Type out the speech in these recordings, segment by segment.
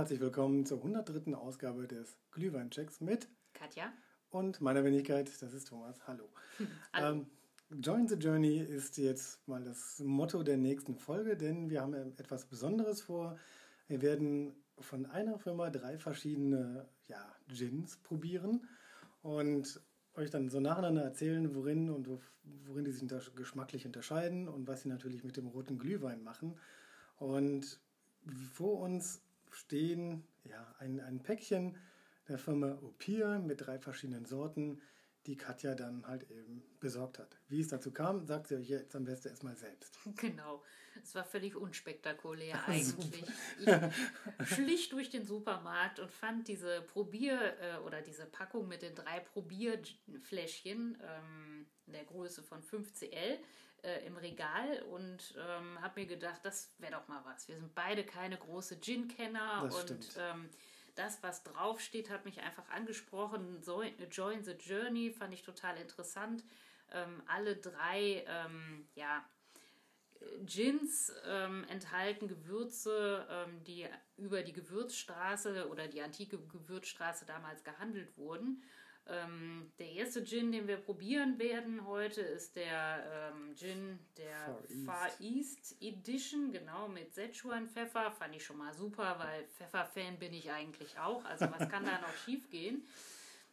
Herzlich willkommen zur 103. Ausgabe des Glühweinchecks mit Katja. und meiner Wenigkeit, das ist Thomas. Hallo. Hallo. Ähm, Join the Journey ist jetzt mal das Motto der nächsten Folge, denn wir haben etwas Besonderes vor. Wir werden von einer Firma drei verschiedene ja, Gins probieren und euch dann so nacheinander erzählen, worin und wo- worin die sich unter geschmacklich unterscheiden und was sie natürlich mit dem roten Glühwein machen. Und vor uns stehen ja, ein, ein Päckchen der Firma Opir mit drei verschiedenen Sorten, die Katja dann halt eben besorgt hat. Wie es dazu kam, sagt sie euch jetzt am besten erstmal selbst. Genau. Es war völlig unspektakulär eigentlich. Ich schlich durch den Supermarkt und fand diese Probier- äh, oder diese Packung mit den drei Probierfläschchen ähm, in der Größe von 5cl äh, im Regal und ähm, habe mir gedacht, das wäre doch mal was. Wir sind beide keine große Gin-Kenner und ähm, das, was draufsteht, hat mich einfach angesprochen. So, Join the Journey fand ich total interessant. Ähm, alle drei, ähm, ja, Gins ähm, enthalten Gewürze, ähm, die über die Gewürzstraße oder die antike Gewürzstraße damals gehandelt wurden. Ähm, der erste Gin, den wir probieren werden heute, ist der ähm, Gin der Far Far East. Edition, genau mit Szechuan-Pfeffer. Fand ich schon mal super, weil Pfefferfan bin ich eigentlich auch. Also was kann da noch schief gehen?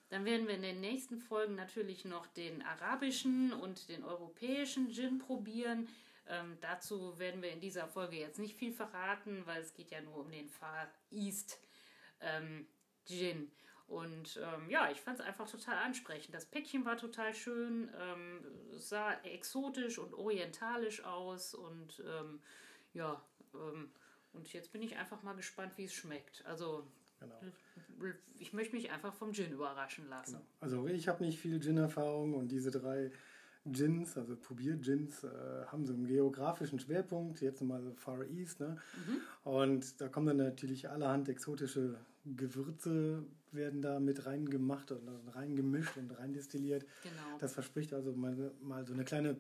Dann werden wir in den nächsten Folgen natürlich noch den arabischen und den europäischen Gin probieren. Ähm, dazu werden wir in dieser Folge jetzt nicht viel verraten, weil es geht ja nur um den Far East ähm, Gin. Und ähm, ja, ich fand es einfach total ansprechend. Das Päckchen war total schön, ähm, sah exotisch und orientalisch aus und ähm, ja, ähm, und jetzt bin ich einfach mal gespannt, wie es schmeckt. Also Genau. ich möchte mich einfach vom Gin überraschen lassen. Also ich habe nicht viel Gin-Erfahrung und diese drei Gins, also Probier-Gins, äh, haben so einen geografischen Schwerpunkt, jetzt mal so Far East. Ne? Und da kommen dann natürlich allerhand exotische Gewürze, werden da mit reingemacht und reingemischt und reindestilliert. Genau. Das verspricht also mal, mal so eine kleine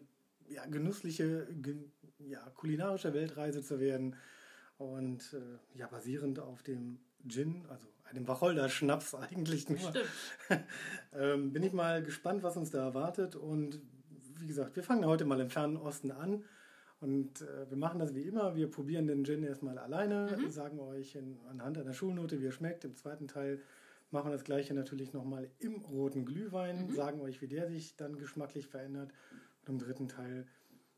ja, genussliche, gen, ja, kulinarische Weltreise zu werden. Und äh, ja, basierend auf dem Gin, also einem Wacholder-Schnaps eigentlich nur, ähm, bin ich mal gespannt, was uns da erwartet. Und wie gesagt, wir fangen heute mal im fernen Osten an. Und äh, wir machen das wie immer. Wir probieren den Gin erstmal alleine, sagen euch in, anhand einer Schulnote, wie er schmeckt. Im zweiten Teil machen wir das gleiche natürlich nochmal im roten Glühwein, sagen euch, wie der sich dann geschmacklich verändert. Und im dritten Teil,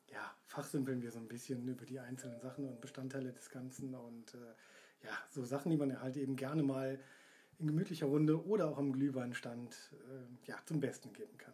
ja, fachsimpeln wir so ein bisschen über die einzelnen Sachen und Bestandteile des Ganzen. Und äh, ja, so Sachen, die man halt eben gerne mal in gemütlicher Runde oder auch am Glühweinstand äh, ja, zum Besten geben kann.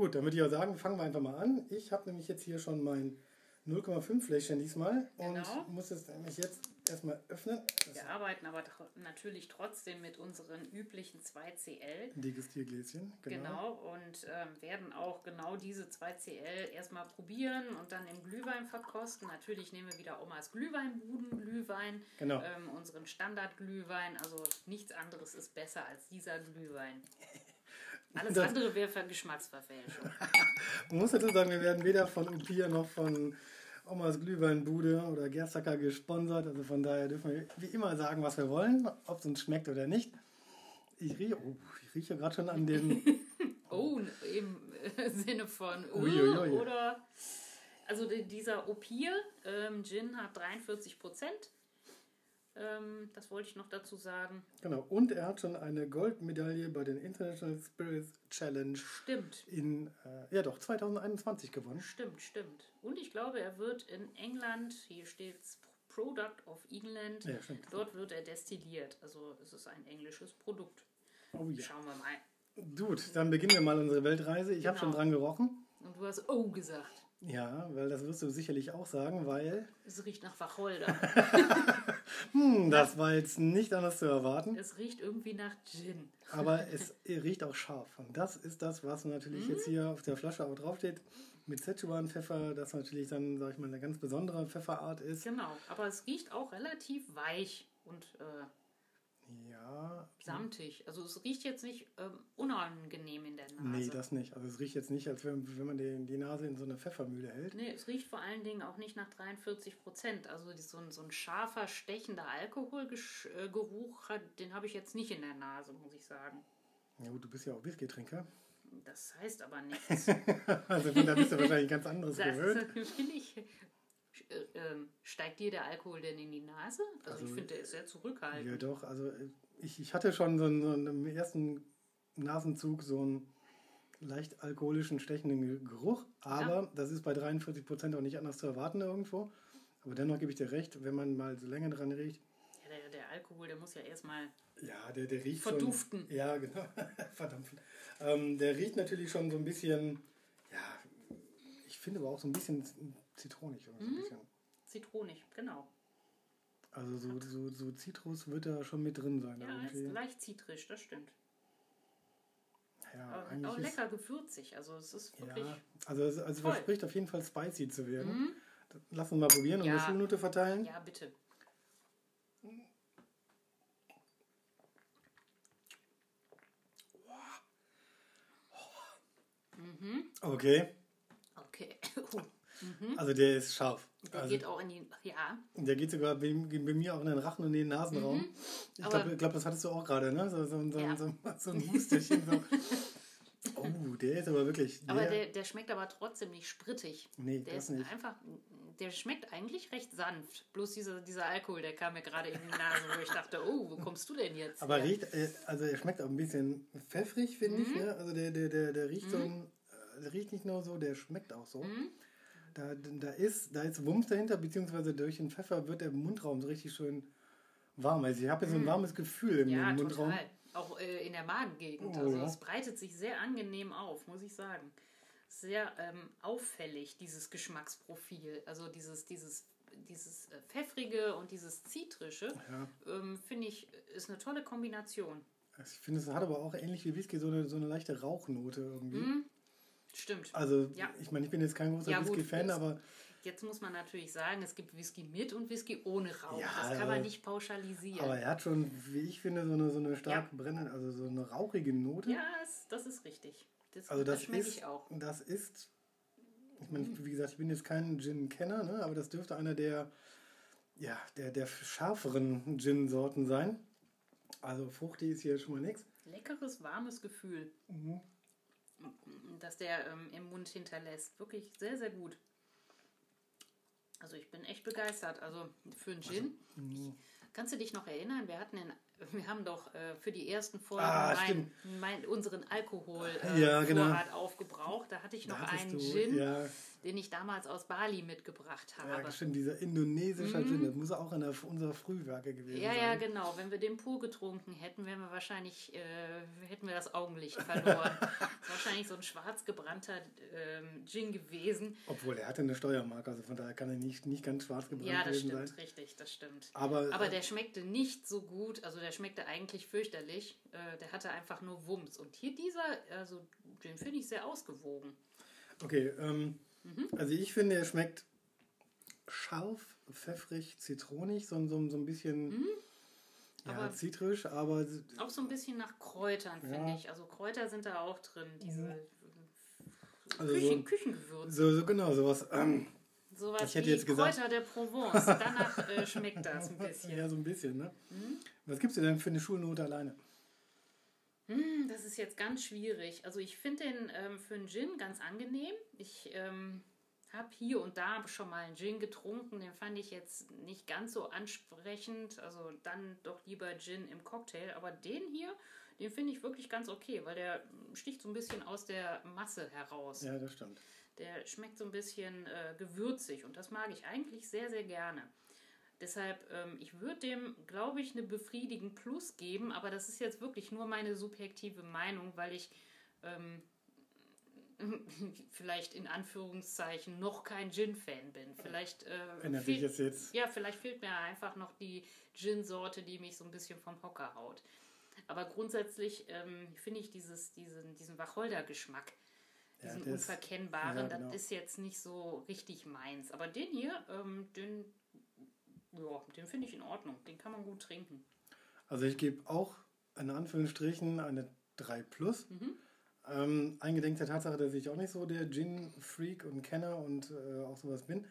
Gut, dann würde ich auch sagen, fangen wir einfach mal an. Ich habe nämlich jetzt hier schon mein 0,5 Fläschchen diesmal und Genau. muss es nämlich jetzt erstmal öffnen. Das Wir arbeiten aber tro natürlich trotzdem mit unseren üblichen 2CL. Degustiergläschen, genau. Genau, und ähm, werden auch genau diese 2CL erstmal probieren und dann im Glühwein verkosten. Natürlich nehmen wir wieder Omas Glühweinbuden-Glühwein, Genau. ähm, unseren Standardglühwein. Also nichts anderes ist besser als dieser Glühwein. Alles Das- andere wäre für Geschmacksverfälschung. Man muss dazu sagen, wir werden weder von Upia noch von Omas Glühweinbude oder Gerstacker gesponsert. Also von daher dürfen wir wie immer sagen, was wir wollen, ob es uns schmeckt oder nicht. Ich rieche, oh, ich rieche gerade schon an dem. Oh, im Sinne von uh, Uiuiui. oder also die- dieser Opir ähm, Gin hat 43 Prozent. Ähm, das wollte ich noch dazu sagen. genau. Und er hat schon eine Goldmedaille bei den International Spirits Challenge Stimmt, in, äh, ja doch, 2021 gewonnen. stimmt, stimmt. Und ich glaube, er wird in England, hier steht Product of England, Ja, dort wird er destilliert. Also es ist ein englisches Produkt. Oh ja. Schauen wir mal. Gut, dann beginnen wir mal unsere Weltreise. Ich habe Genau. schon dran gerochen. Und du hast Oh gesagt. Ja, weil das wirst du sicherlich auch sagen, weil Es riecht nach Wacholder. hm, das war jetzt nicht anders zu erwarten. es riecht irgendwie nach Gin. Aber es riecht auch scharf. Und das ist das, was natürlich jetzt hier auf der Flasche auch draufsteht. Mit Szechuan-Pfeffer, das natürlich dann, sag ich mal, eine ganz besondere Pfefferart ist. Genau, aber es riecht auch relativ weich und äh, Ja. Samtig. Also es riecht jetzt nicht ähm, unangenehm Nase. Nee, das nicht. Also es riecht jetzt nicht, als wenn, wenn man die, die Nase in so eine Pfeffermühle hält. Nee, es riecht vor allen Dingen auch nicht nach 43 Prozent. Also so ein, so ein scharfer, stechender Alkoholgeruch, hat- den habe ich jetzt nicht in der Nase, muss ich sagen. Ja gut, du bist ja auch Whisky-Trinker. Das heißt aber nichts. Also von da bist du wahrscheinlich ganz anderes Das gewöhnt. finde ich. Äh, ähm, steigt dir der Alkohol denn in die Nase? Also, ich Also, finde, der ist sehr zurückhaltend. Ja doch, also äh, ich, ich hatte schon so, einen, so einen, im ersten Nasenzug so einen leicht alkoholischen, stechenden Ge- Geruch. Aber das ist bei 43 Prozent auch nicht anders zu erwarten irgendwo. Aber dennoch gebe ich dir recht, wenn man mal so länger dran riecht, Ja, der, der Alkohol, der muss ja erstmal. Ja, der, der riecht Verduften. schon. Ja, genau. Verdampfen. Ähm, der riecht natürlich schon so ein bisschen, ja, ich finde aber auch so ein bisschen zitronig. irgendwie So ein bisschen. Zitronig, genau. Also so, so, so Zitrus wird da schon mit drin sein. Ja, ist leicht zitrisch, das stimmt. Ja, auch ist, lecker gewürzig. Also es ist wirklich. Ja, also es also verspricht auf jeden Fall spicy zu werden. Lass uns mal probieren und Ja. eine Schulnote verteilen. Ja, bitte. Okay, Okay. also der ist scharf. Der Also geht auch in die. Ja, der geht sogar bei, bei mir auch in den Rachen und in den Nasenraum. Ich Mhm. Aber- glaube, glaub, das hattest du auch gerade, ne? So, so, so, Ja. so, so ein Husterchen. Oh, der ist aber wirklich. aber der, der schmeckt aber trotzdem nicht sprittig. Nee, Der das ist nicht. einfach. Der schmeckt eigentlich recht sanft. Bloß dieser, dieser Alkohol, der kam mir gerade in die Nase, wo ich dachte, oh, wo kommst du denn jetzt? Aber her? riecht, äh, also er schmeckt auch ein bisschen pfeffrig, finde Mhm. ich. Ne? Also der, der, der, der riecht so ein, äh, der riecht nicht nur so, der schmeckt auch so. Mhm. Da, da, ist, da ist Wumms dahinter, beziehungsweise durch den Pfeffer wird der Mundraum so richtig schön warm. Also ich habe so ein warmes Gefühl im Mhm. Ja, Mundraum. total. Auch äh, in der Magengegend. Oh, also ja. es breitet sich sehr angenehm auf, muss ich sagen. Sehr ähm, auffällig, dieses Geschmacksprofil. Also dieses, dieses, dieses äh, Pfeffrige und dieses Zitrische, Ja. ähm, finde ich, ist eine tolle Kombination. Ich finde, es hat aber auch ähnlich wie Whisky so eine, so eine leichte Rauchnote irgendwie. Stimmt. Also Mhm. Ja. ich meine, ich bin jetzt kein großer Ja, Whisky-Fan, aber Jetzt muss man natürlich sagen, es gibt Whisky mit und Whisky ohne Rauch. Ja, das kann man nicht pauschalisieren. Aber er hat schon, wie ich finde, so eine, so eine stark Ja. brennende, also so eine rauchige Note. ja, das ist richtig. Das, Also das, das schmecke ist, ich auch. das ist, ich meine, wie gesagt, ich bin jetzt kein Gin-Kenner, ne? aber das dürfte einer der, ja, der, der schärferen Gin-Sorten sein. Also fruchtig ist hier schon mal nichts. Leckeres, warmes Gefühl, Mhm. Das der ähm, im Mund hinterlässt. Wirklich sehr, sehr gut. Also ich bin echt begeistert. Also für einen Gin. mhm. Kannst du dich noch erinnern? Wir hatten in, wir haben doch äh, für die ersten Folgen Ah, mein, mein, unseren Alkohol äh, Ja, genau. Aufgebraucht. Da hatte ich noch einen du- Gin, Ja, den ich damals aus Bali mitgebracht habe. ja, stimmt, dieser indonesische Gin, das muss auch einer unserer Frühwerke gewesen Mhm. Ja, sein. ja, genau. Wenn wir den pur getrunken hätten, wären wir wahrscheinlich, äh, hätten wir das Augenlicht verloren. das ist wahrscheinlich so ein schwarz gebrannter ähm, Gin gewesen. Obwohl, er hatte eine Steuermarke, also von daher kann er nicht, nicht ganz schwarz gebrannt Ja, das gewesen stimmt, sein. richtig, das stimmt. Aber, Aber äh, der schmeckte nicht so gut, also der schmeckte eigentlich fürchterlich. Äh, der hatte einfach nur Wumms. Und hier dieser, also den finde ich sehr ausgewogen. Okay, ähm, Mhm. also ich finde, er schmeckt scharf, pfeffrig, zitronig, so, so, so ein bisschen ja, Mhm. Aber- zitrisch, aber Auch so ein bisschen nach Kräutern, finde Ja. ich. Also Kräuter sind da auch drin. Diese äh, Also Küchen, so- Küchengewürze. so, so genau sowas. Ähm, Sowas Ich hätte wie jetzt gesagt- Kräuter der Provence. Danach äh, schmeckt das ein bisschen. ja, so ein bisschen, ne? Mhm. Was gibst du denn für eine Schulnote alleine? Hm, das ist jetzt ganz schwierig. Also ich finde den ähm, für einen Gin ganz angenehm. Ich ähm, habe hier und da schon mal einen Gin getrunken. Den fand ich jetzt nicht ganz so ansprechend. Also dann doch lieber Gin im Cocktail. Aber den hier, den finde ich wirklich ganz okay, weil der sticht so ein bisschen aus der Masse heraus. Ja, das stimmt. Der schmeckt so ein bisschen äh, gewürzig und das mag ich eigentlich sehr, sehr gerne. Deshalb, ähm, ich würde dem, glaube ich, eine befriedigend Plus geben, aber das ist jetzt wirklich nur meine subjektive Meinung, weil ich ähm, vielleicht in Anführungszeichen noch kein Gin-Fan bin. Vielleicht äh, fehlt- jetzt jetzt. ja, vielleicht fehlt mir einfach noch die Gin-Sorte, die mich so ein bisschen vom Hocker haut. Aber grundsätzlich ähm, finde ich dieses, diesen, diesen Wacholder-Geschmack, Ja, diesen der ist- unverkennbaren, ja, genau. das ist jetzt nicht so richtig meins. Aber den hier, ähm, den, ja, den finde ich in Ordnung. Den kann man gut trinken. Also ich gebe auch in Anführungsstrichen eine 3 plus. Mhm. Ähm, eingedenk der Tatsache, dass ich auch nicht so der Gin-Freak und Kenner und äh, auch sowas bin.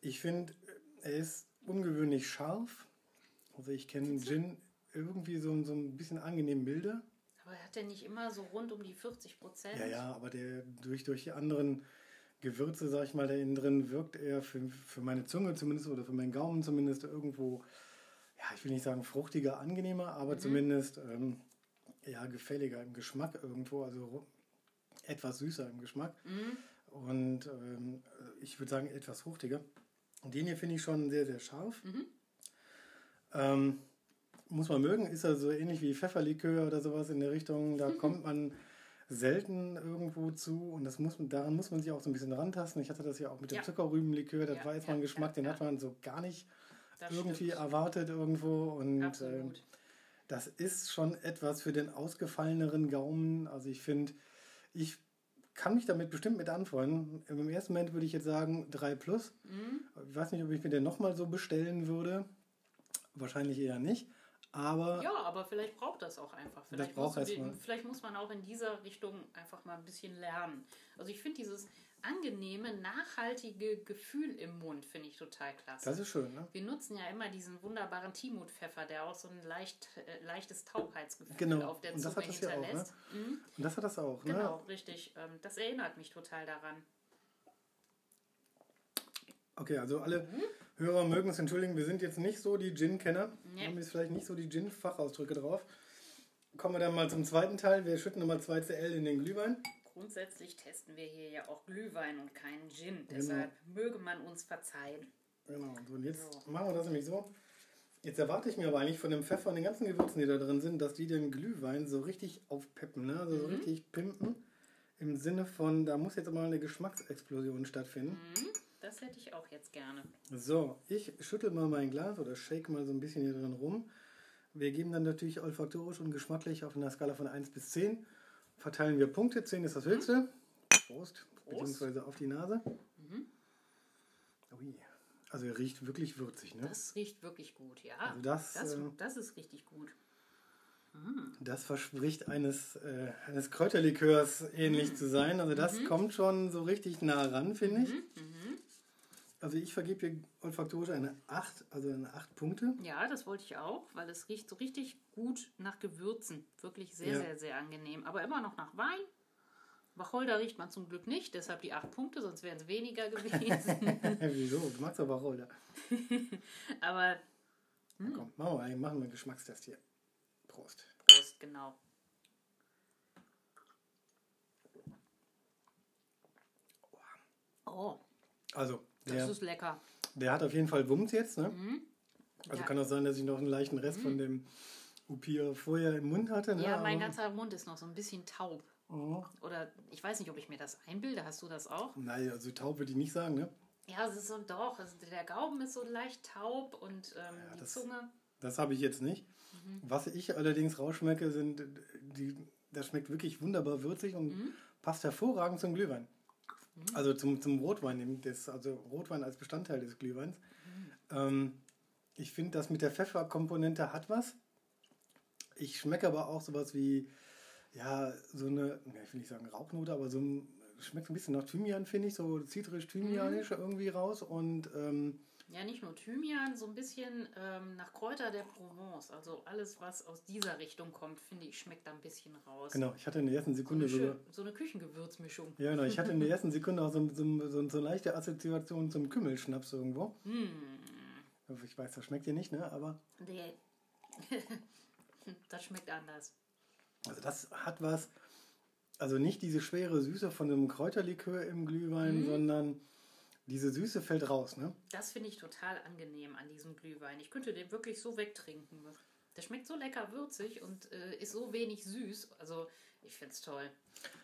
Ich finde, er ist ungewöhnlich scharf. Also ich kenne Gin irgendwie so, so ein bisschen angenehm milde. Aber hat der nicht immer so rund um die 40 Prozent? Ja, ja, aber der durch, durch die anderen Gewürze, sag ich mal, da innen drin wirkt er für, für meine Zunge zumindest oder für meinen Gaumen zumindest irgendwo, ja, ich will nicht sagen fruchtiger, angenehmer, aber zumindest ähm, ja, gefälliger im Geschmack irgendwo, also etwas süßer im Geschmack. Und ähm, ich würde sagen, etwas fruchtiger. Und den hier finde ich schon sehr, sehr scharf. Ähm, muss man mögen, ist er so ähnlich wie Pfefferlikör oder sowas in der Richtung. Da kommt man selten irgendwo zu und das muss, daran muss man sich auch so ein bisschen rantasten. Ich hatte das ja auch mit dem Ja. Zuckerrübenlikör, das Ja, war jetzt mal ein Geschmack, den hat man so gar nicht Das irgendwie stimmt. erwartet irgendwo. Und Absolut. das ist schon etwas für den ausgefalleneren Gaumen. Also ich finde, ich kann mich damit bestimmt mit anfreunden. Im ersten Moment würde ich jetzt sagen 3 plus. Mhm. Ich weiß nicht, ob ich mir den nochmal so bestellen würde. Wahrscheinlich eher nicht. Aber Ja, aber vielleicht braucht das auch einfach. Vielleicht, braucht muss, vielleicht muss man auch in dieser Richtung einfach mal ein bisschen lernen. Also ich finde dieses angenehme, nachhaltige Gefühl im Mund, finde ich total klasse. das ist schön, ne? Wir nutzen ja immer diesen wunderbaren Timotpfeffer, der auch so ein leicht, äh, leichtes Taubheitsgefühl Genau. auf der Und das Zunge hat das ja auch, ne? hinterlässt. Mhm. Und das hat das auch, Genau, ne? richtig. Ähm, das erinnert mich total daran. Okay, also alle Hörer mögen es entschuldigen, wir sind jetzt nicht so die Gin-Kenner. Nee. Wir haben jetzt vielleicht nicht so die Gin-Fachausdrücke drauf. Kommen wir dann mal zum zweiten Teil. Wir schütten nochmal 2 CL in den Glühwein. Grundsätzlich testen wir hier ja auch Glühwein und keinen Gin. Genau. Deshalb möge man uns verzeihen. Genau, so, und jetzt So. machen wir das nämlich so. Jetzt erwarte ich mir aber eigentlich von dem Pfeffer und den ganzen Gewürzen, die da drin sind, dass die den Glühwein so richtig aufpeppen, ne? also so Mhm. richtig pimpen. Im Sinne von, da muss jetzt mal eine Geschmacksexplosion stattfinden. Mhm, das hätte ich auch jetzt gerne. So, ich schüttel mal mein Glas oder shake mal so ein bisschen hier drin rum. Wir geben dann natürlich olfaktorisch und geschmacklich auf einer Skala von 1 bis 10. Verteilen wir Punkte. 10 ist das höchste. Prost. Beziehungsweise auf die Nase. Ui. Also er riecht wirklich würzig. Ne? Das riecht wirklich gut, ja. Also das, das, äh, das ist richtig gut. Das verspricht eines, äh, eines Kräuterlikörs ähnlich zu sein. Also das kommt schon so richtig nah ran, finde ich. Also ich vergebe hier olfaktorisch eine 8, also eine 8 Punkte. Ja, das wollte ich auch, weil es riecht so richtig gut nach Gewürzen. Wirklich sehr, Ja. sehr, sehr angenehm. Aber immer noch nach Wein. Wacholder riecht man zum Glück nicht, deshalb die acht Punkte, sonst wären es weniger gewesen. Wieso? Du magst aber Wacholder. Aber Komm, machen wir, einen- machen wir einen Geschmackstest hier. Prost. Prost, genau. Oh, Also, das der, ist lecker. der hat auf jeden Fall Wumms jetzt. Ne? Also Ja. kann auch sein, dass ich noch einen leichten Rest von dem Upir vorher im Mund hatte. Ne? Ja, mein Aber- ganzer Mund ist noch so ein bisschen taub. Oh. Oder ich weiß nicht, ob ich mir das einbilde. Hast du das auch? Nein, also taub würde ich nicht sagen. Ne? Ja, es ist so doch. Also der Gaumen ist so leicht taub und ähm, die das- Zunge. Das habe ich jetzt nicht. Mhm. Was ich allerdings rausschmecke, sind die, das schmeckt wirklich wunderbar würzig und Mhm. passt hervorragend zum Glühwein. Also zum, zum Rotwein, des, also Rotwein als Bestandteil des Glühweins. Mhm. Ähm, ich finde, das mit der Pfefferkomponente hat was. Ich schmecke aber auch sowas wie, ja, so eine, ja, ich will nicht sagen Rauchnote, aber so ein, schmeckt ein bisschen nach Thymian, finde ich, so zitrisch-thymianisch Mhm. irgendwie raus und ähm, Ja, nicht nur Thymian, so ein bisschen ähm, nach Kräuter der Provence. Also alles, was aus dieser Richtung kommt, finde ich, schmeckt da ein bisschen raus. genau, ich hatte in der ersten So Sekunde eine, sogar. schön, so eine Küchengewürzmischung. Ja, genau. Ich hatte in der ersten Sekunde auch so, so, so, so eine leichte Assoziation zum Kümmelschnaps irgendwo. Hm, Ich weiß, das schmeckt dir nicht, ne? Aber nee. das schmeckt anders. also das hat was. Also nicht diese schwere Süße von einem Kräuterlikör im Glühwein, sondern diese Süße fällt raus, ne? Das finde ich total angenehm an diesem Glühwein. Ich könnte den wirklich so wegtrinken. Der schmeckt so lecker würzig und äh, ist so wenig süß. Also ich finde es toll.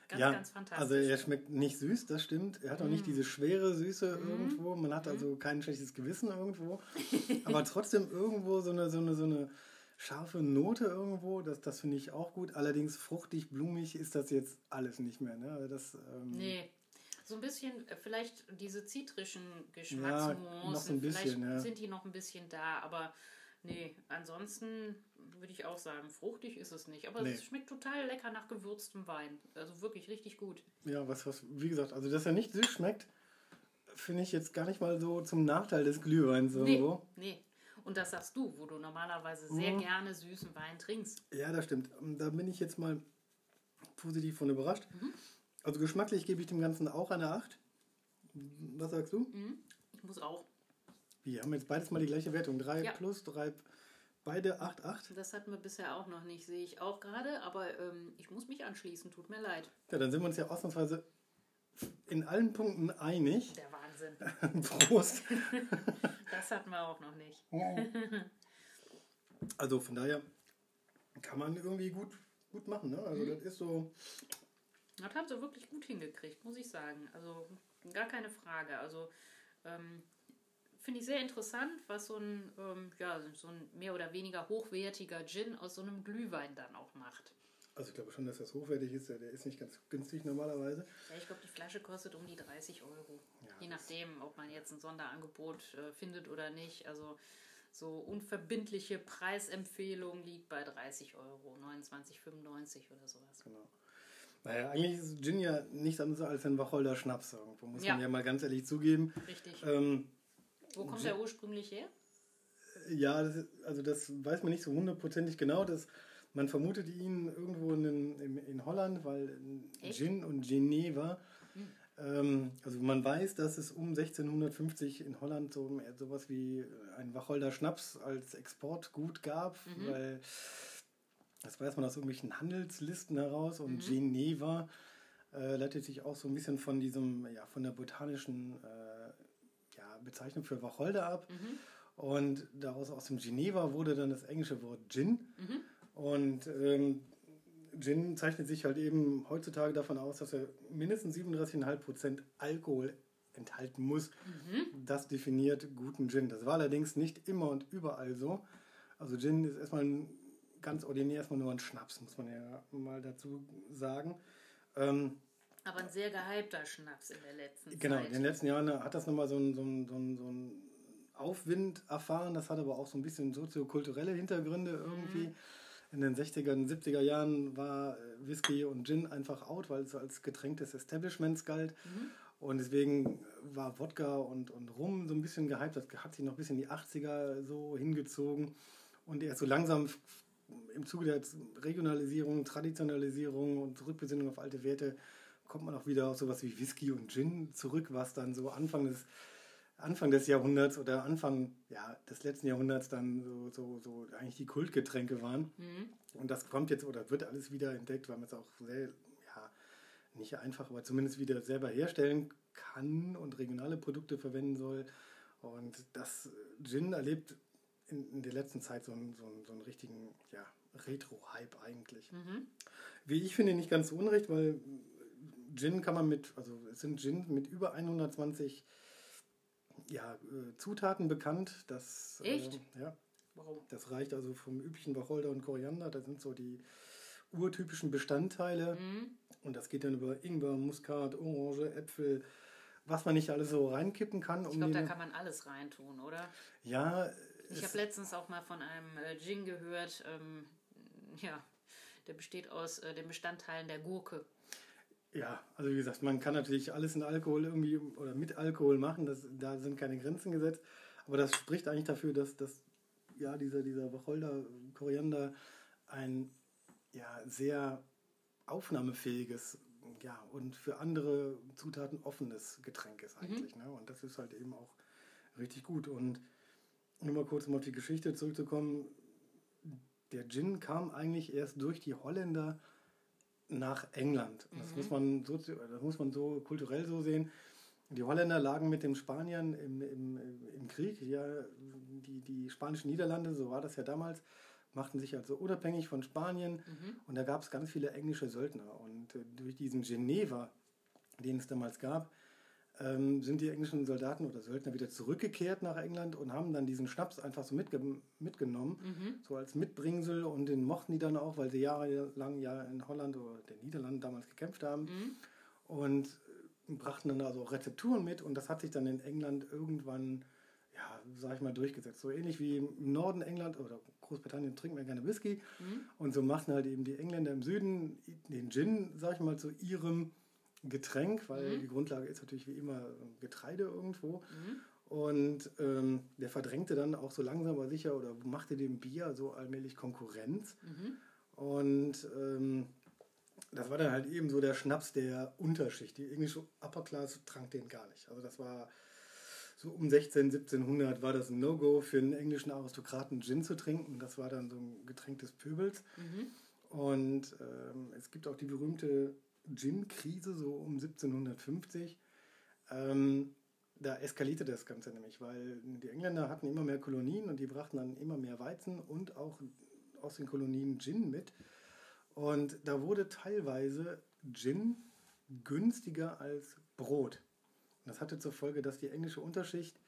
Ganz, ja, ganz fantastisch. also er schmeckt nicht süß, das stimmt. Er hat auch nicht diese schwere Süße irgendwo. Man hat also kein schlechtes Gewissen irgendwo. Aber trotzdem irgendwo so eine, so eine, so eine scharfe Note irgendwo. Das, das finde ich auch gut. Allerdings fruchtig, blumig ist das jetzt alles nicht mehr. Ne? Also das, ähm, Nee. So ein bisschen, äh, vielleicht diese zitrischen Geschmacksnuancen, bisschen, vielleicht ja. sind die noch ein bisschen da, aber nee, ansonsten würde ich auch sagen. Fruchtig ist es nicht, aber Nee. es schmeckt total lecker nach gewürztem Wein. Also wirklich richtig gut. Ja, was, was, wie gesagt, also dass er nicht süß schmeckt, finde ich jetzt gar nicht mal so zum Nachteil des Glühweins Nee, irgendwo. nee. Und das sagst du, wo du normalerweise sehr Mhm. gerne süßen Wein trinkst. Ja, das stimmt. Ähm, Da bin ich jetzt mal positiv von überrascht. Mhm. Also geschmacklich gebe ich dem Ganzen auch eine 8. Was sagst du? Ich muss auch. Wir haben jetzt beides mal die gleiche Wertung. 3 Ja. plus, 3, beide 8, 8. Das hatten wir bisher auch noch nicht, sehe ich auch gerade. Aber ähm, ich muss mich anschließen, tut mir leid. Ja, dann sind wir uns ja ausnahmsweise in allen Punkten einig. Der Wahnsinn. Prost. Das hatten wir auch noch nicht. Also von daher kann man irgendwie gut, gut machen. Ne? Also das ist so, Das haben sie wirklich gut hingekriegt, muss ich sagen. Also gar keine Frage. Also ähm, finde ich sehr interessant, was so ein, ähm, ja, so ein mehr oder weniger hochwertiger Gin aus so einem Glühwein dann auch macht. also ich glaube schon, dass das hochwertig ist. Der ist nicht ganz günstig normalerweise. Ja, ich glaube, die Flasche kostet um die 30 Euro. Ja, Je nachdem, ob man jetzt ein Sonderangebot äh, findet oder nicht. Also so unverbindliche Preisempfehlung liegt bei 30 Euro, 29,95 oder sowas. Genau. Naja, eigentlich ist Gin ja nichts anderes als ein Wacholder Schnaps irgendwo, muss Ja. man ja mal ganz ehrlich zugeben. Richtig. Ähm, Wo kommt der ursprünglich her? ja, das also das weiß man nicht so hundertprozentig genau. Das, man vermutet ihn irgendwo in, in, in Holland, weil Echt? Gin und Geneva, ähm, also man weiß, dass es um 1650 in Holland so sowas wie ein Wacholder Schnaps als Exportgut gab, weil das weiß man aus irgendwelchen Handelslisten heraus und Geneva äh, leitet sich auch so ein bisschen von diesem, ja, von der botanischen äh, ja, Bezeichnung für Wacholder ab. Und daraus aus dem Geneva wurde dann das englische Wort Gin. Und ähm, Gin zeichnet sich halt eben heutzutage davon aus, dass er mindestens 37,5% Alkohol enthalten muss. Das definiert guten Gin. Das war allerdings nicht immer und überall so. Also Gin ist erstmal ein, ganz ordinär erstmal nur ein Schnaps, muss man ja mal dazu sagen. Ähm, Aber ein sehr gehypter Schnaps in der letzten Genau, Zeit. in den letzten Jahren hat das nochmal so einen so einen- so einen- so einen Aufwind erfahren. Das hat aber auch so ein bisschen soziokulturelle Hintergründe irgendwie. In den 60er und 70er Jahren war äh, Whisky und Gin einfach out, weil es als Getränk des Establishments galt. Und deswegen war Wodka und, und Rum so ein bisschen gehypt. Das hat sich noch bis in die 80er so hingezogen. Und erst so langsam im Zuge der Regionalisierung, Traditionalisierung und Rückbesinnung auf alte Werte kommt man auch wieder auf sowas wie Whisky und Gin zurück, was dann so Anfang des, Anfang des Jahrhunderts oder Anfang ja, des letzten Jahrhunderts dann so, so, so eigentlich die Kultgetränke waren. Und das kommt jetzt oder wird alles wieder entdeckt, weil man es auch sehr, ja, nicht einfach, aber zumindest wieder selber herstellen kann und regionale Produkte verwenden soll. Und das Gin erlebt in, in der letzten Zeit so einen, so einen, so einen richtigen ja, Retro-Hype eigentlich. Wie ich finde, nicht ganz so unrecht, weil Gin kann man mit, also es sind Gin mit über 120 ja, äh, Zutaten bekannt. Das, Echt? Äh, ja, Warum? das reicht also vom üblichen Wacholder und Koriander. Das sind so die urtypischen Bestandteile. Mhm. Und das geht dann über Ingwer, Muskat, Orange, Äpfel, was man nicht alles so reinkippen kann. Ich Um glaube, da kann man alles reintun, oder? ja, Ich habe letztens auch mal von einem äh, Gin gehört, ähm, ja, der besteht aus äh, den Bestandteilen der Gurke. Ja, also wie gesagt, man kann natürlich alles in Alkohol irgendwie oder mit Alkohol machen, das, da sind keine Grenzen gesetzt. Aber das spricht eigentlich dafür, dass, dass ja, dieser, dieser Wacholder, Koriander ein ja, sehr aufnahmefähiges ja, und für andere Zutaten offenes Getränk ist eigentlich. Ne? Und das ist halt eben auch richtig gut. Und nur mal kurz um auf die Geschichte zurückzukommen. Der Gin kam eigentlich erst durch die Holländer nach England. Das, muss man so, das muss man so kulturell so sehen. Die Holländer lagen mit den Spaniern im, im, im Krieg. Ja, die, die spanischen Niederlande, so war das ja damals, machten sich also unabhängig von Spanien. Und da gab es ganz viele englische Söldner. Und äh, durch diesen Geneva, den es damals gab, ähm, sind die englischen Soldaten oder Söldner wieder zurückgekehrt nach England und haben dann diesen Schnaps einfach so mitge mitgenommen, so als Mitbringsel und den mochten die dann auch, weil sie jahrelang ja in Holland oder den Niederlanden damals gekämpft haben und äh, brachten dann also auch Rezepturen mit und das hat sich dann in England irgendwann, ja, sag ich mal, durchgesetzt. So ähnlich wie im Norden England oder Großbritannien trinkt man gerne Whisky. Mhm. Und so machen halt eben die Engländer im Süden den Gin, sag ich mal, zu ihrem Getränk, weil mhm. die Grundlage ist natürlich wie immer Getreide irgendwo. Mhm. Und ähm, der verdrängte dann auch so langsam aber sicher oder machte dem Bier so allmählich Konkurrenz. Mhm. Und ähm, das war dann halt eben so der Schnaps der Unterschicht. Die englische Upper Class trank den gar nicht. Also das war so um 16, 1700 war das ein No-Go für einen englischen Aristokraten Gin zu trinken. Das war dann so ein Getränk des Pöbels. Mhm. Und ähm, es gibt auch die berühmte Gin-Krise so um 1750. Ähm, da eskalierte das Ganze nämlich, weil die Engländer hatten immer mehr Kolonien und die brachten dann immer mehr Weizen und auch aus den Kolonien Gin mit. Und da wurde teilweise Gin günstiger als Brot. das hatte zur Folge, dass die englische Unterschicht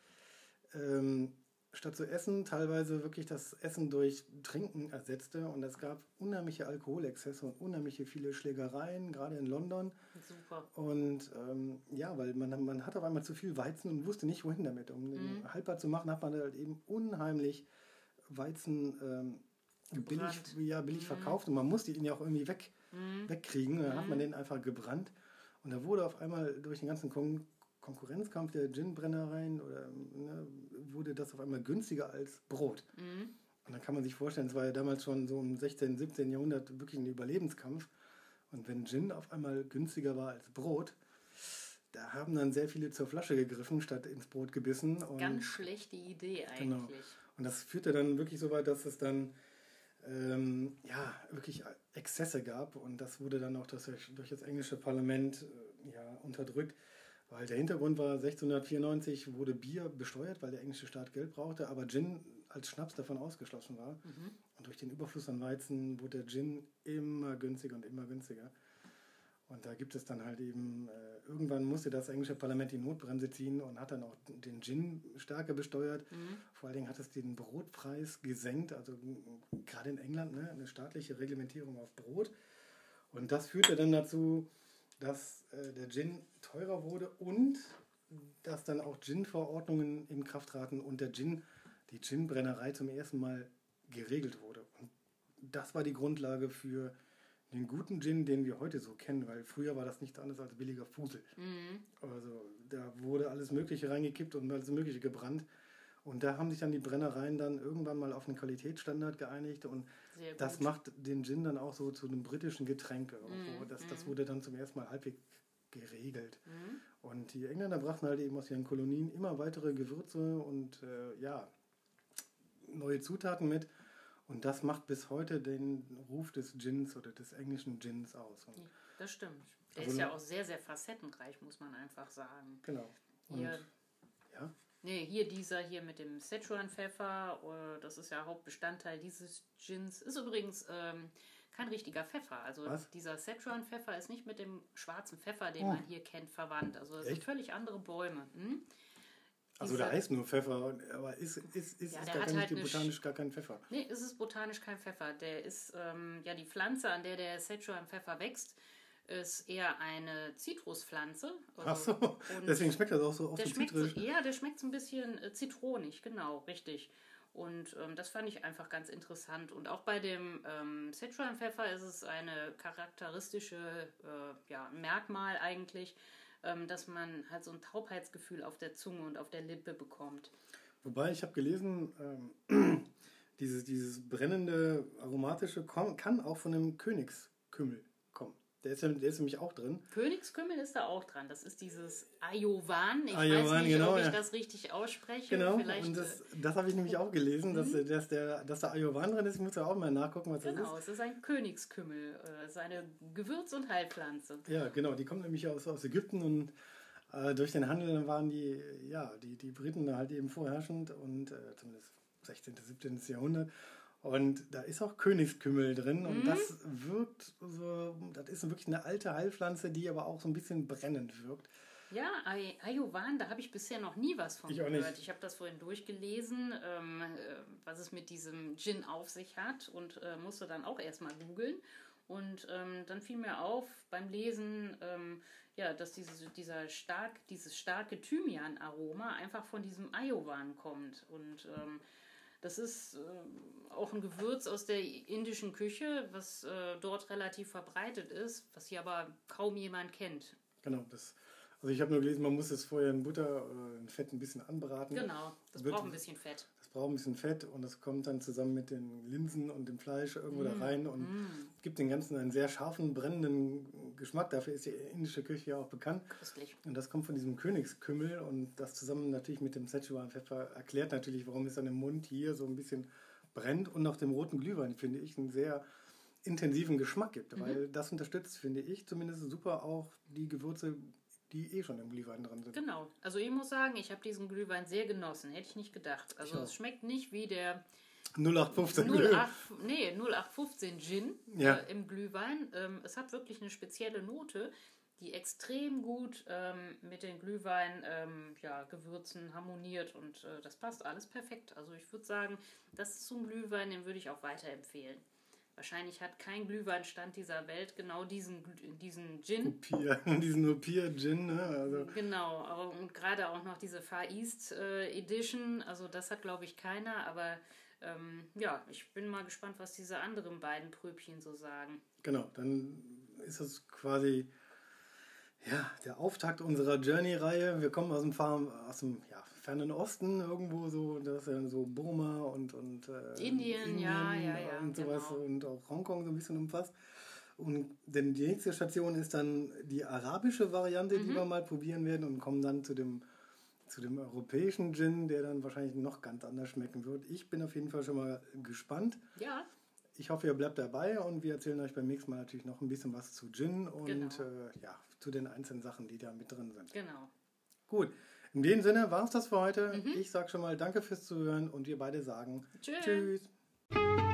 ähm, statt zu essen teilweise wirklich das Essen durch Trinken ersetzte. Und es gab unheimliche Alkoholexzesse und unheimliche viele Schlägereien, gerade in London. Super. Und ähm, ja, weil man, man hat auf einmal zu viel Weizen und wusste nicht, wohin damit. Um mhm. den haltbar zu machen, hat man halt eben unheimlich Weizen ähm, billig, ja, billig mhm. verkauft und man musste ihn ja auch irgendwie weg, mhm. wegkriegen. Dann hat man mhm. den einfach gebrannt. Und da wurde auf einmal durch den ganzen Kon Konkurrenzkampf der Gin-Brennereien oder ne, wurde das auf einmal günstiger als Brot. Mhm. Und dann kann man sich vorstellen, es war ja damals schon so im 16., 17. Jahrhundert wirklich ein Überlebenskampf. Und wenn Gin auf einmal günstiger war als Brot, da haben dann sehr viele zur Flasche gegriffen, statt ins Brot gebissen. Und Ganz schlechte Idee eigentlich. Genau. Und das führte dann wirklich so weit, dass es dann ähm, ja, wirklich Exzesse gab. Und das wurde dann auch durch, durch das englische Parlament äh, ja, unterdrückt. Weil der Hintergrund war, 1694 wurde Bier besteuert, weil der englische Staat Geld brauchte, aber Gin als Schnaps davon ausgeschlossen war. Mhm. Und durch den Überfluss an Weizen wurde der Gin immer günstiger und immer günstiger. Und da gibt es dann halt eben, äh, irgendwann musste das englische Parlament die Notbremse ziehen und hat dann auch den Gin stärker besteuert. Mhm. Vor allen Dingen hat es den Brotpreis gesenkt, also gerade in England ne, eine staatliche Reglementierung auf Brot. Und das führte dann dazu, dass äh, der Gin teurer wurde und dass dann auch Gin-Verordnungen in Kraft traten und der Gin, die Gin-Brennerei zum ersten Mal geregelt wurde. Und das war die Grundlage für den guten Gin, den wir heute so kennen, weil früher war das nichts anderes als billiger Fusel. Mhm. Also da wurde alles Mögliche reingekippt und alles Mögliche gebrannt. Und da haben sich dann die Brennereien dann irgendwann mal auf einen Qualitätsstandard geeinigt und das macht den Gin dann auch so zu einem britischen Getränk. Mm, das, das mm. wurde dann zum ersten Mal halbwegs geregelt. Mm. Und die Engländer brachten halt eben aus ihren Kolonien immer weitere Gewürze und äh, ja, neue Zutaten mit. Und das macht bis heute den Ruf des Gins oder des englischen Gins aus. Und das stimmt. Der also, ist ja auch sehr, sehr facettenreich, muss man einfach sagen. Genau. Und, ja. Nee, hier dieser hier mit dem Szechuan-Pfeffer, äh, das ist ja Hauptbestandteil dieses Gins. Ist übrigens ähm, kein richtiger Pfeffer. Also Was? dieser Szechuan-Pfeffer ist nicht mit dem schwarzen Pfeffer, den oh. man hier kennt, verwandt. Also es sind völlig andere Bäume. Hm? Also da heißt nur Pfeffer, aber ist, ist, ist, ja, ist gar halt botanisch gar kein Pfeffer? Nee, ist es botanisch kein Pfeffer. Der ist ähm, ja die Pflanze, an der der Szechuan-Pfeffer wächst ist eher eine Zitruspflanze. Also, Ach so, deswegen schmeckt das auch so, so zitrisch. Ja, der schmeckt so ein bisschen äh, zitronig, genau, richtig. Und ähm, das fand ich einfach ganz interessant. Und auch bei dem ähm, Sichuan-Pfeffer ist es eine charakteristische äh, ja, Merkmal eigentlich, ähm, dass man halt so ein Taubheitsgefühl auf der Zunge und auf der Lippe bekommt. Wobei ich habe gelesen, ähm, dieses, dieses brennende aromatische kann auch von einem Königskümmel der ist, der ist nämlich auch drin. Königskümmel ist da auch dran. Das ist dieses Ayovan. Ich Ayovan, weiß nicht, genau, ob ich ja. das richtig ausspreche. Genau, Vielleicht, und das, äh, das habe ich nämlich auch gelesen, dass, mhm. dass, der, dass da Ayovan drin ist. Ich muss ja auch mal nachgucken, was genau, das ist. Genau, es ist ein Königskümmel. Es ist eine Gewürz- und Heilpflanze. Ja, genau. Die kommt nämlich aus, aus Ägypten und äh, durch den Handel waren die, ja, die, die Briten da halt eben vorherrschend und äh, zumindest 16., 17. Jahrhundert. Und da ist auch Königskümmel drin und mhm. das wirkt so, das ist wirklich eine alte Heilpflanze, die aber auch so ein bisschen brennend wirkt. Ja, Ayurvan, da habe ich bisher noch nie was von ich gehört. Ich habe das vorhin durchgelesen, ähm, äh, was es mit diesem Gin auf sich hat und äh, musste dann auch erstmal googeln. Und ähm, dann fiel mir auf beim Lesen, ähm, ja, dass diese, dieser stark, dieses starke Thymian-Aroma einfach von diesem Ayurvan kommt. Und ähm, Das ist äh, auch ein Gewürz aus der indischen Küche, was äh, dort relativ verbreitet ist, was hier aber kaum jemand kennt. Genau, das also ich habe nur gelesen, man muss es vorher in Butter oder in Fett ein bisschen anbraten. Genau, das Wird, braucht ein bisschen Fett. Braucht ein bisschen Fett und das kommt dann zusammen mit den Linsen und dem Fleisch irgendwo mm, da rein und mm. gibt den Ganzen einen sehr scharfen, brennenden Geschmack. Dafür ist die indische Küche ja auch bekannt. Köstlich. Und das kommt von diesem Königskümmel und das zusammen natürlich mit dem Szechuan Pfeffer erklärt natürlich, warum es dann im Mund hier so ein bisschen brennt und nach dem roten Glühwein finde ich einen sehr intensiven Geschmack gibt, mhm. weil das unterstützt, finde ich zumindest super auch die Gewürze die eh schon im Glühwein drin sind. Genau. Also ich muss sagen, ich habe diesen Glühwein sehr genossen. Hätte ich nicht gedacht. Also es schmeckt nicht wie der 0815 08, nee, 0815 Gin ja. äh, im Glühwein. Ähm, es hat wirklich eine spezielle Note, die extrem gut ähm, mit den Glühwein ähm, ja, Gewürzen harmoniert und äh, das passt alles perfekt. Also ich würde sagen, das ist so ein Glühwein, den würde ich auch weiterempfehlen. Wahrscheinlich hat kein Glühweinstand dieser Welt genau diesen, diesen Gin. Upir, diesen Upir-Gin, ne? Also. Genau, aber und gerade auch noch diese Far East äh, Edition, also das hat glaube ich keiner, aber ähm, ja, ich bin mal gespannt, was diese anderen beiden Pröbchen so sagen. Genau, dann ist es quasi ja, der Auftakt unserer Journey-Reihe. Wir kommen aus dem, Farm, aus dem ja, fernen Osten irgendwo so, das ist ja so Burma und, und äh, Indien, Indien, ja, ja, ja. Und sowas genau. und auch Hongkong so ein bisschen umfasst. Und denn die nächste Station ist dann die arabische Variante, mhm. die wir mal probieren werden und kommen dann zu dem, zu dem europäischen Gin, der dann wahrscheinlich noch ganz anders schmecken wird. Ich bin auf jeden Fall schon mal gespannt. Ja. Ich hoffe, ihr bleibt dabei und wir erzählen euch beim nächsten Mal natürlich noch ein bisschen was zu Gin und genau. äh, ja, zu den einzelnen Sachen, die da mit drin sind. Genau. Gut. In dem Sinne war es das für heute. Mhm. Ich sage schon mal Danke fürs Zuhören und wir beide sagen Tschüss. Tschüss.